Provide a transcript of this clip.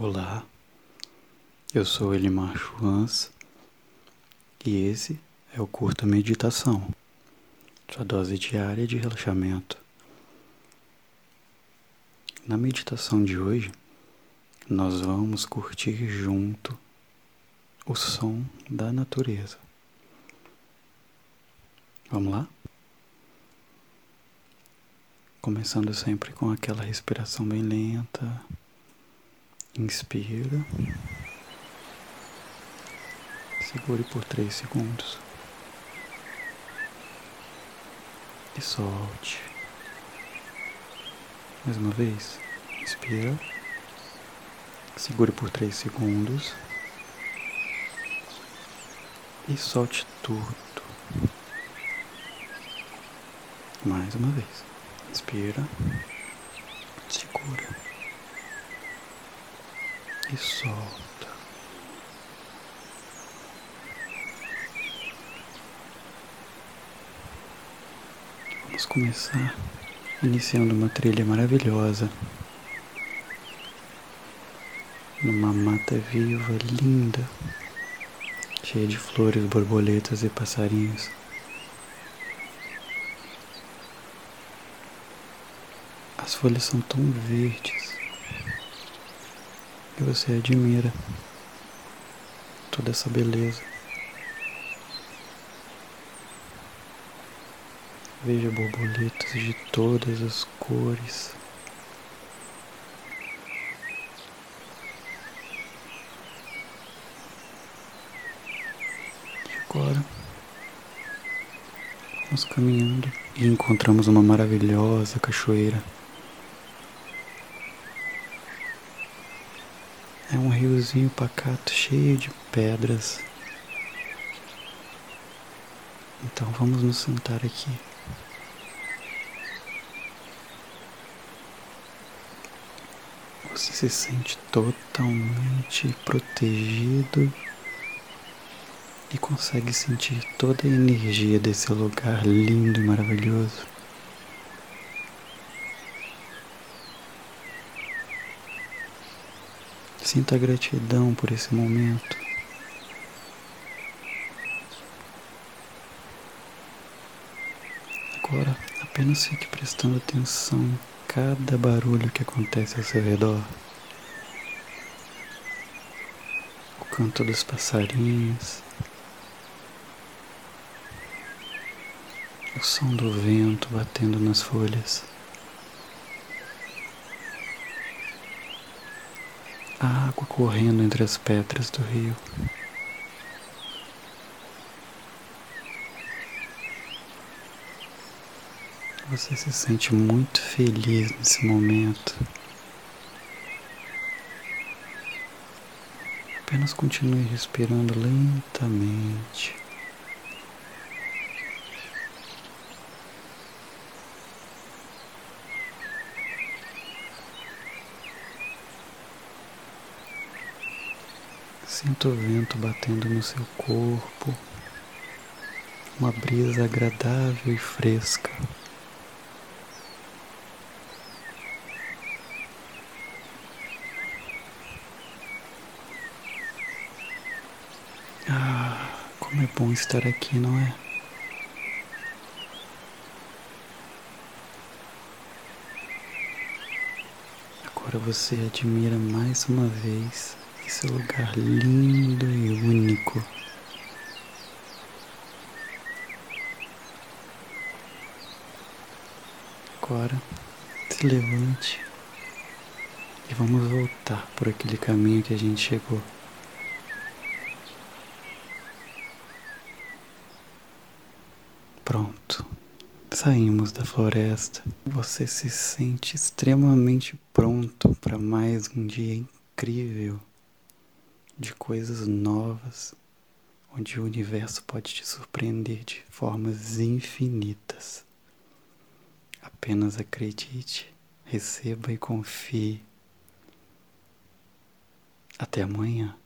Olá, eu sou Elimar Schwanz e esse é o Curta Meditação, sua dose diária de relaxamento. Na meditação de hoje, nós vamos curtir junto o som da natureza. Vamos lá? Começando sempre com aquela respiração bem lenta Inspira. Segure por três segundos. E solte. Mais uma vez. Inspira. Segure por três segundos. E solte tudo. Mais uma vez. Inspira. Segura e solta. Vamos começar iniciando uma trilha maravilhosa. Numa mata viva, linda, cheia de flores, borboletas e passarinhos. As folhas são tão verdes e você admira toda essa beleza. Veja borboletas de todas as cores. E agora vamos caminhando e encontramos uma maravilhosa cachoeira. É um riozinho pacato cheio de pedras. Então vamos nos sentar aqui. Você se sente totalmente protegido e consegue sentir toda a energia desse lugar lindo e maravilhoso. Sinta gratidão por esse momento. Agora, apenas fique prestando atenção em cada barulho que acontece ao seu redor. O canto dos passarinhos, o som do vento batendo nas folhas. A água correndo entre as pedras do rio. Você se sente muito feliz nesse momento. Apenas continue respirando lentamente. Sinta o vento batendo no seu corpo, uma brisa agradável e fresca. Ah, como é bom estar aqui, não é? Agora você admira mais uma vez esse lugar lindo e único. Agora se levante e vamos voltar por aquele caminho que a gente chegou. Pronto, saímos da floresta. Você se sente extremamente pronto para mais um dia incrível de coisas novas, onde o universo pode te surpreender de formas infinitas. Apenas acredite, receba e confie. Até amanhã.